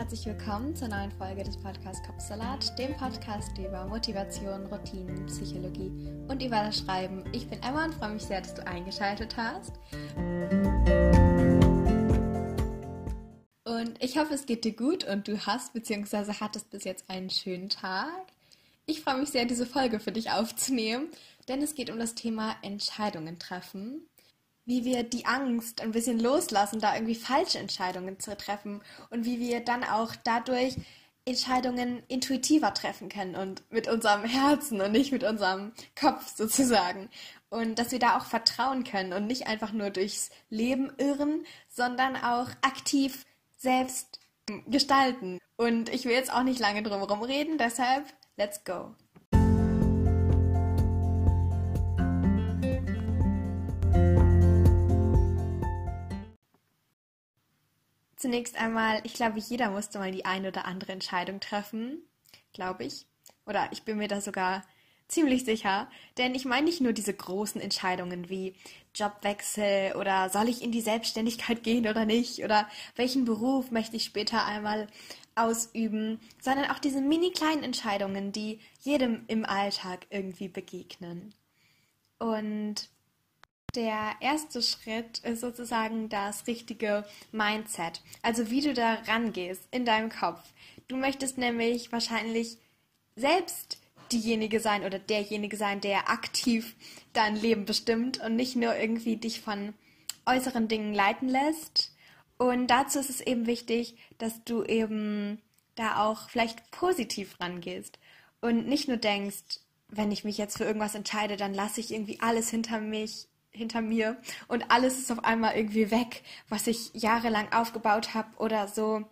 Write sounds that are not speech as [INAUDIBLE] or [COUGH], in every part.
herzlich willkommen zur neuen Folge des Podcasts Kopfsalat, dem Podcast über Motivation, Routinen, Psychologie und über das Schreiben. Ich bin Emma und freue mich sehr, dass du eingeschaltet hast. Und ich hoffe, es geht dir gut und du hast bzw. hattest bis jetzt einen schönen Tag. Ich freue mich sehr, diese Folge für dich aufzunehmen, denn es geht um das Thema Entscheidungen treffen wie wir die Angst ein bisschen loslassen, da irgendwie falsche Entscheidungen zu treffen und wie wir dann auch dadurch Entscheidungen intuitiver treffen können und mit unserem Herzen und nicht mit unserem Kopf sozusagen. Und dass wir da auch vertrauen können und nicht einfach nur durchs Leben irren, sondern auch aktiv selbst gestalten. Und ich will jetzt auch nicht lange drum herum reden, deshalb let's go. Zunächst einmal, ich glaube, jeder musste mal die eine oder andere Entscheidung treffen, glaube ich. Oder ich bin mir da sogar ziemlich sicher. Denn ich meine nicht nur diese großen Entscheidungen wie Jobwechsel oder soll ich in die Selbstständigkeit [LAUGHS] gehen oder nicht oder welchen Beruf möchte ich später einmal ausüben, sondern auch diese mini kleinen Entscheidungen, die jedem im Alltag irgendwie begegnen. Und der erste Schritt ist sozusagen das richtige Mindset, also wie du da rangehst in deinem Kopf. Du möchtest nämlich wahrscheinlich selbst diejenige sein oder derjenige sein, der aktiv dein Leben bestimmt und nicht nur irgendwie dich von äußeren Dingen leiten lässt. Und dazu ist es eben wichtig, dass du eben da auch vielleicht positiv rangehst und nicht nur denkst, wenn ich mich jetzt für irgendwas entscheide, dann lasse ich irgendwie alles hinter mich hinter mir und alles ist auf einmal irgendwie weg, was ich jahrelang aufgebaut habe oder so.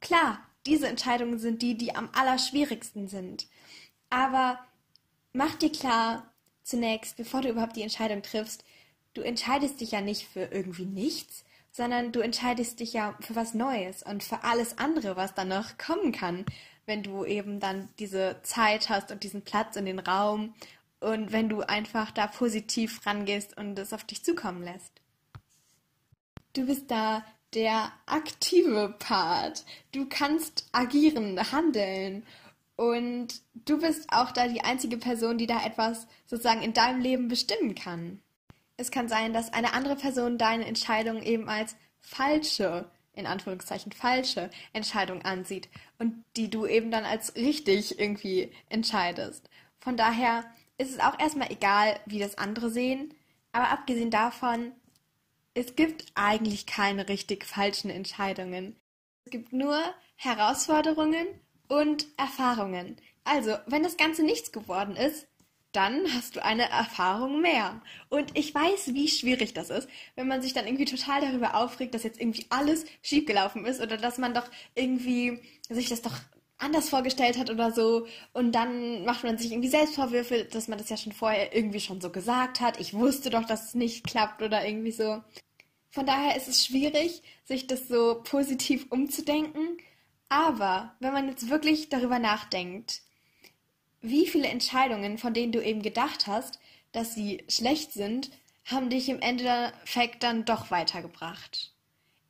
Klar, diese Entscheidungen sind die, die am allerschwierigsten sind. Aber mach dir klar, zunächst, bevor du überhaupt die Entscheidung triffst, du entscheidest dich ja nicht für irgendwie nichts, sondern du entscheidest dich ja für was Neues und für alles andere, was dann noch kommen kann, wenn du eben dann diese Zeit hast und diesen Platz und den Raum und wenn du einfach da positiv rangehst und es auf dich zukommen lässt. Du bist da der aktive Part. Du kannst agieren, handeln und du bist auch da die einzige Person, die da etwas sozusagen in deinem Leben bestimmen kann. Es kann sein, dass eine andere Person deine Entscheidung eben als falsche, in Anführungszeichen falsche Entscheidung ansieht und die du eben dann als richtig irgendwie entscheidest. Von daher ist es auch erstmal egal, wie das andere sehen. Aber abgesehen davon, es gibt eigentlich keine richtig falschen Entscheidungen. Es gibt nur Herausforderungen und Erfahrungen. Also, wenn das Ganze nichts geworden ist, dann hast du eine Erfahrung mehr. Und ich weiß, wie schwierig das ist, wenn man sich dann irgendwie total darüber aufregt, dass jetzt irgendwie alles schiefgelaufen ist oder dass man doch irgendwie sich das doch anders vorgestellt hat oder so. Und dann macht man sich irgendwie Selbstvorwürfe, dass man das ja schon vorher irgendwie schon so gesagt hat. Ich wusste doch, dass es nicht klappt oder irgendwie so. Von daher ist es schwierig, sich das so positiv umzudenken. Aber wenn man jetzt wirklich darüber nachdenkt, wie viele Entscheidungen, von denen du eben gedacht hast, dass sie schlecht sind, haben dich im Endeffekt dann doch weitergebracht.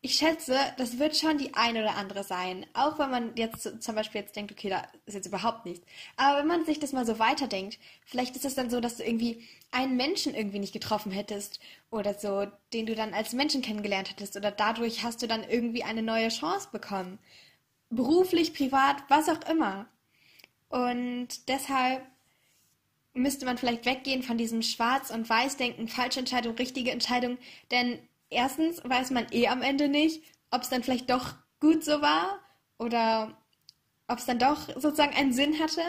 Ich schätze, das wird schon die eine oder andere sein. Auch wenn man jetzt zum Beispiel jetzt denkt, okay, da ist jetzt überhaupt nichts. Aber wenn man sich das mal so weiterdenkt, vielleicht ist es dann so, dass du irgendwie einen Menschen irgendwie nicht getroffen hättest oder so, den du dann als Menschen kennengelernt hättest oder dadurch hast du dann irgendwie eine neue Chance bekommen. Beruflich, privat, was auch immer. Und deshalb müsste man vielleicht weggehen von diesem Schwarz- und Weiß-Denken, falsche Entscheidung, richtige Entscheidung, denn erstens weiß man eh am Ende nicht, ob es dann vielleicht doch gut so war oder ob es dann doch sozusagen einen Sinn hatte.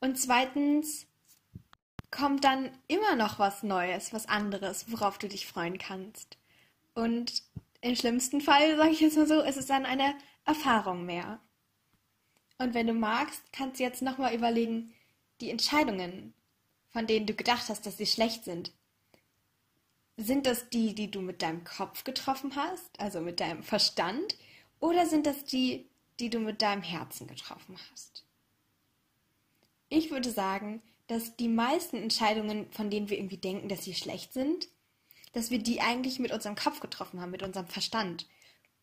Und zweitens kommt dann immer noch was Neues, was anderes, worauf du dich freuen kannst. Und im schlimmsten Fall, sage ich jetzt mal so, ist es dann eine Erfahrung mehr. Und wenn du magst, kannst du jetzt nochmal überlegen, die Entscheidungen, von denen du gedacht hast, dass sie schlecht sind, sind das die, die du mit deinem Kopf getroffen hast, also mit deinem Verstand, oder sind das die, die du mit deinem Herzen getroffen hast? Ich würde sagen, dass die meisten Entscheidungen, von denen wir irgendwie denken, dass sie schlecht sind, dass wir die eigentlich mit unserem Kopf getroffen haben, mit unserem Verstand,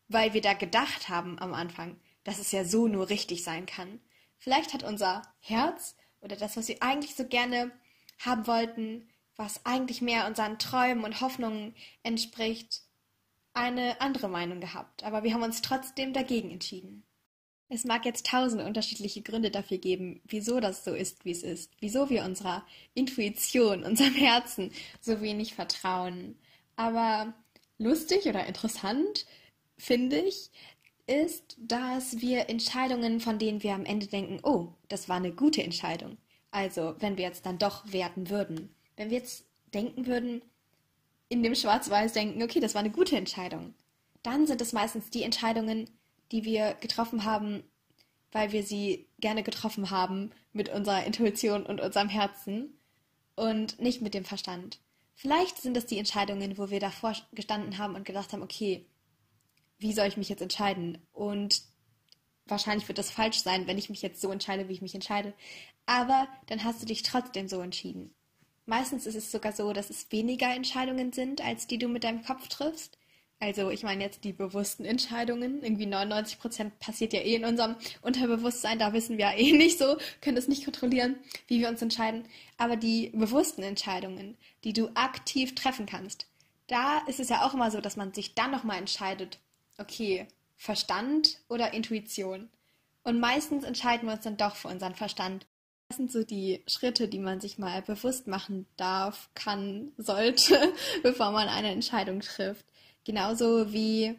weil wir da gedacht haben am Anfang, dass es ja so nur richtig sein kann. Vielleicht hat unser Herz oder das, was wir eigentlich so gerne haben wollten, was eigentlich mehr unseren Träumen und Hoffnungen entspricht, eine andere Meinung gehabt. Aber wir haben uns trotzdem dagegen entschieden. Es mag jetzt tausende unterschiedliche Gründe dafür geben, wieso das so ist, wie es ist, wieso wir unserer Intuition, unserem Herzen so wenig vertrauen. Aber lustig oder interessant finde ich, ist, dass wir Entscheidungen, von denen wir am Ende denken, oh, das war eine gute Entscheidung. Also, wenn wir jetzt dann doch werten würden. Wenn wir jetzt denken würden, in dem Schwarz-Weiß denken, okay, das war eine gute Entscheidung, dann sind es meistens die Entscheidungen, die wir getroffen haben, weil wir sie gerne getroffen haben mit unserer Intuition und unserem Herzen und nicht mit dem Verstand. Vielleicht sind es die Entscheidungen, wo wir davor gestanden haben und gedacht haben, okay, wie soll ich mich jetzt entscheiden? Und wahrscheinlich wird das falsch sein, wenn ich mich jetzt so entscheide, wie ich mich entscheide. Aber dann hast du dich trotzdem so entschieden. Meistens ist es sogar so, dass es weniger Entscheidungen sind, als die du mit deinem Kopf triffst. Also ich meine jetzt die bewussten Entscheidungen. Irgendwie 99 Prozent passiert ja eh in unserem Unterbewusstsein. Da wissen wir ja eh nicht so, können es nicht kontrollieren, wie wir uns entscheiden. Aber die bewussten Entscheidungen, die du aktiv treffen kannst, da ist es ja auch immer so, dass man sich dann nochmal entscheidet, okay, Verstand oder Intuition. Und meistens entscheiden wir uns dann doch für unseren Verstand. Das sind so die Schritte, die man sich mal bewusst machen darf, kann, [LAUGHS] sollte, bevor man eine Entscheidung trifft. Genauso wie,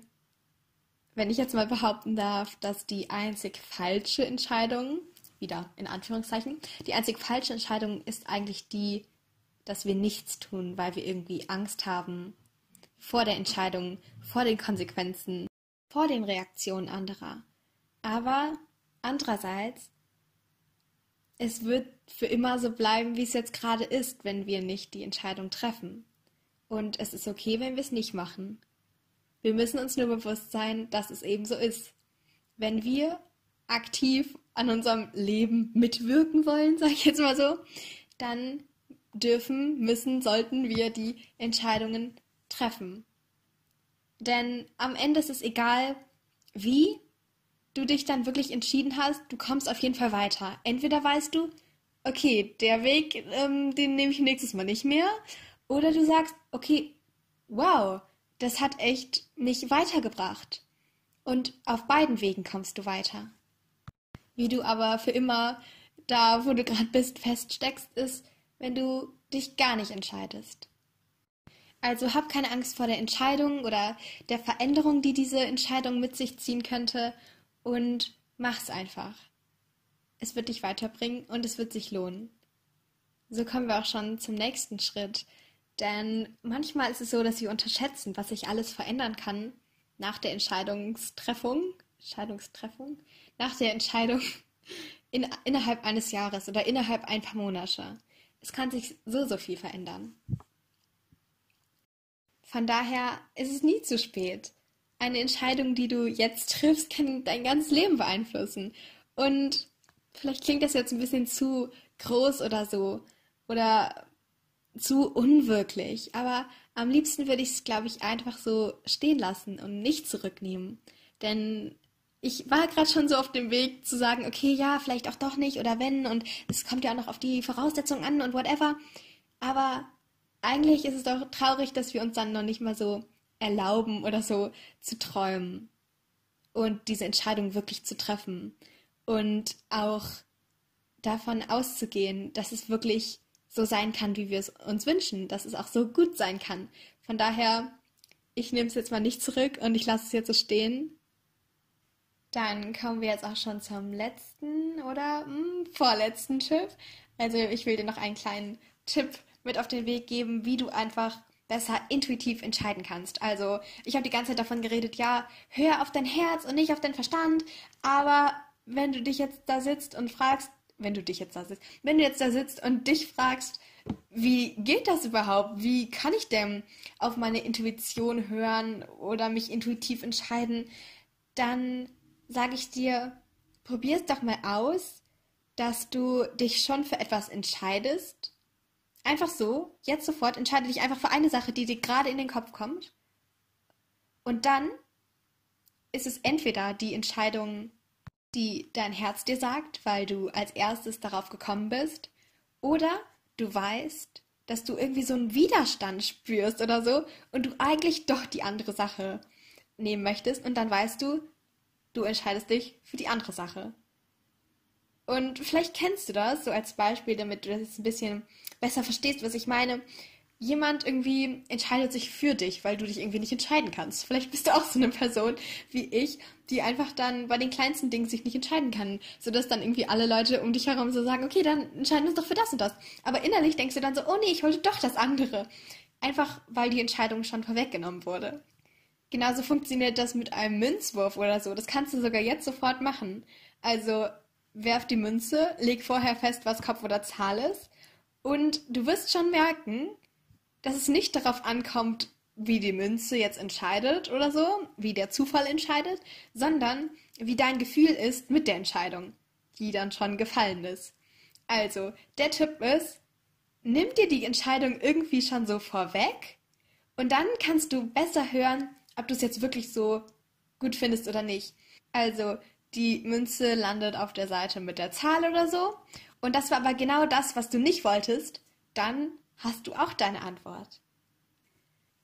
wenn ich jetzt mal behaupten darf, dass die einzig falsche Entscheidung, wieder in Anführungszeichen, die einzig falsche Entscheidung ist eigentlich die, dass wir nichts tun, weil wir irgendwie Angst haben vor der Entscheidung, vor den Konsequenzen, vor den Reaktionen anderer. Aber andererseits, es wird für immer so bleiben, wie es jetzt gerade ist, wenn wir nicht die Entscheidung treffen. Und es ist okay, wenn wir es nicht machen. Wir müssen uns nur bewusst sein, dass es eben so ist. Wenn wir aktiv an unserem Leben mitwirken wollen, sage ich jetzt mal so, dann dürfen, müssen, sollten wir die Entscheidungen treffen. Denn am Ende ist es egal, wie du dich dann wirklich entschieden hast, du kommst auf jeden Fall weiter. Entweder weißt du, okay, der Weg, ähm, den nehme ich nächstes Mal nicht mehr, oder du sagst, okay, wow, das hat echt mich weitergebracht. Und auf beiden Wegen kommst du weiter. Wie du aber für immer da, wo du gerade bist, feststeckst, ist, wenn du dich gar nicht entscheidest. Also hab keine Angst vor der Entscheidung oder der Veränderung, die diese Entscheidung mit sich ziehen könnte und mach's einfach. Es wird dich weiterbringen und es wird sich lohnen. So kommen wir auch schon zum nächsten Schritt, denn manchmal ist es so, dass wir unterschätzen, was sich alles verändern kann nach der Entscheidungstreffung, Entscheidungstreffung, nach der Entscheidung [LAUGHS] in, innerhalb eines Jahres oder innerhalb ein paar Monate. Es kann sich so, so viel verändern. Von daher ist es nie zu spät. Eine Entscheidung, die du jetzt triffst, kann dein ganzes Leben beeinflussen. Und vielleicht klingt das jetzt ein bisschen zu groß oder so. Oder zu unwirklich. Aber am liebsten würde ich es, glaube ich, einfach so stehen lassen und nicht zurücknehmen. Denn ich war gerade schon so auf dem Weg zu sagen, okay, ja, vielleicht auch doch nicht oder wenn und es kommt ja auch noch auf die Voraussetzungen an und whatever. Aber eigentlich ist es doch traurig, dass wir uns dann noch nicht mal so erlauben oder so zu träumen und diese Entscheidung wirklich zu treffen und auch davon auszugehen, dass es wirklich so sein kann, wie wir es uns wünschen, dass es auch so gut sein kann. Von daher, ich nehme es jetzt mal nicht zurück und ich lasse es jetzt so stehen. Dann kommen wir jetzt auch schon zum letzten oder mh, hm, vorletzten Tipp. Also ich will dir noch einen kleinen Tipp mit auf den Weg geben, wie du einfach besser intuitiv entscheiden kannst. Also ich habe die ganze Zeit davon geredet, ja, hör auf dein Herz und nicht auf deinen Verstand. Aber wenn du dich jetzt da sitzt und fragst, wenn du dich jetzt da sitzt, wenn du jetzt da sitzt und dich fragst, wie geht das überhaupt? Wie kann ich denn auf meine Intuition hören oder mich intuitiv entscheiden? Dann sage ich dir, probier es doch mal aus, dass du dich schon für etwas entscheidest. Einfach so, jetzt sofort, entscheide dich einfach für eine Sache, die dir gerade in den Kopf kommt. Und dann ist es entweder die Entscheidung, die dein Herz dir sagt, weil du als erstes darauf gekommen bist, oder du weißt, dass du irgendwie so einen Widerstand spürst oder so und du eigentlich doch die andere Sache nehmen möchtest und dann weißt du, du entscheidest dich für die andere Sache. Und vielleicht kennst du das so als Beispiel, damit du das jetzt ein bisschen besser verstehst, was ich meine jemand irgendwie entscheidet sich für dich, weil du dich irgendwie nicht entscheiden kannst. Vielleicht bist du auch so eine Person wie ich, die einfach dann bei den kleinsten Dingen sich nicht entscheiden kann, sodass dann irgendwie alle Leute um dich herum so sagen, okay, dann entscheiden wir uns doch für das und das. Aber innerlich denkst du dann so, oh nee, ich wollte doch das andere. Einfach weil die Entscheidung schon vorweggenommen wurde. Genauso funktioniert das mit einem Münzwurf oder so. Das kannst du sogar jetzt sofort machen. Also werf die Münze, leg vorher fest, was Kopf oder Zahl ist. Und du wirst schon merken, dass es nicht darauf ankommt, wie die Münze jetzt entscheidet oder so, wie der Zufall entscheidet, sondern wie dein Gefühl ist mit der Entscheidung, die dann schon gefallen ist. Also, der Tipp ist, nimm dir die Entscheidung irgendwie schon so vorweg und dann kannst du besser hören, ob du es jetzt wirklich so gut findest oder nicht. Also, die Münze landet auf der Seite mit der Zahl oder so und das war aber genau das, was du nicht wolltest, dann hast du auch deine Antwort.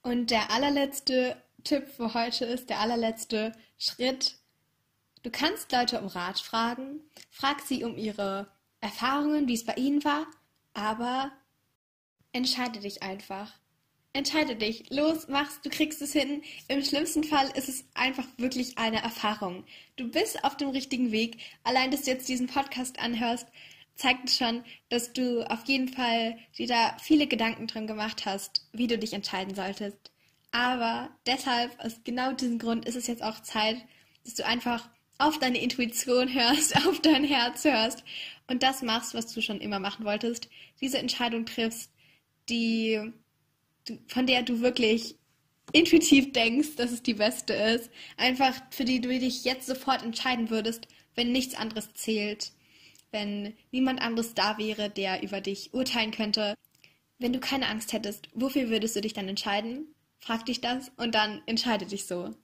Und der allerletzte Tipp für heute ist, der allerletzte Schritt. Du kannst Leute um Rat fragen, frag sie um ihre Erfahrungen, wie es bei ihnen war, aber entscheide dich einfach. Entscheide dich. Los, mach's, du kriegst es hin. Im schlimmsten Fall ist es einfach wirklich eine Erfahrung. Du bist auf dem richtigen Weg. Allein, dass du jetzt diesen Podcast anhörst, zeigt schon, dass du auf jeden Fall dir da viele Gedanken drin gemacht hast, wie du dich entscheiden solltest. Aber deshalb, aus genau diesem Grund, ist es jetzt auch Zeit, dass du einfach auf deine Intuition hörst, [LAUGHS] auf dein Herz hörst und das machst, was du schon immer machen wolltest. Diese Entscheidung triffst, die, von der du wirklich intuitiv denkst, dass es die beste ist. Einfach für die du dich jetzt sofort entscheiden würdest, wenn nichts anderes zählt wenn niemand anderes da wäre, der über dich urteilen könnte. Wenn du keine Angst hättest, wofür würdest du dich dann entscheiden? Frag dich das und dann entscheide dich so.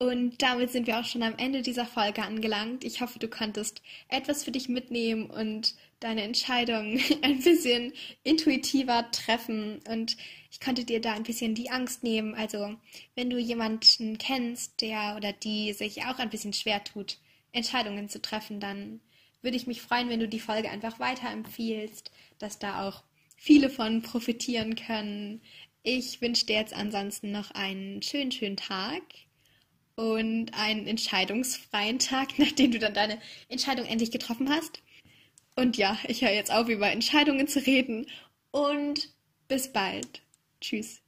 Und damit sind wir auch schon am Ende dieser Folge angelangt. Ich hoffe, du konntest etwas für dich mitnehmen und deine Entscheidung [LAUGHS] ein bisschen intuitiver treffen. Und ich konnte dir da ein bisschen die Angst nehmen. Also, wenn du jemanden kennst, der oder die sich auch ein bisschen schwer tut, Entscheidungen zu treffen, dann würde ich mich freuen, wenn du die Folge einfach weiterempfiehlst, dass da auch viele von profitieren können. Ich wünsche dir jetzt ansonsten noch einen schönen, schönen Tag und einen entscheidungsfreien Tag, [LAUGHS] nachdem du dann deine Entscheidung endlich getroffen hast. Und ja, ich höre jetzt auf, über Entscheidungen zu reden und bis bald. Tschüss.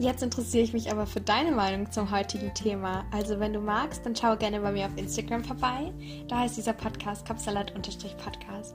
Jetzt interessiere ich mich aber für deine Meinung zum heutigen Thema. Also wenn du magst, dann schau gerne bei mir auf Instagram vorbei. Da heißt dieser Podcast Kopfsalat-Podcast.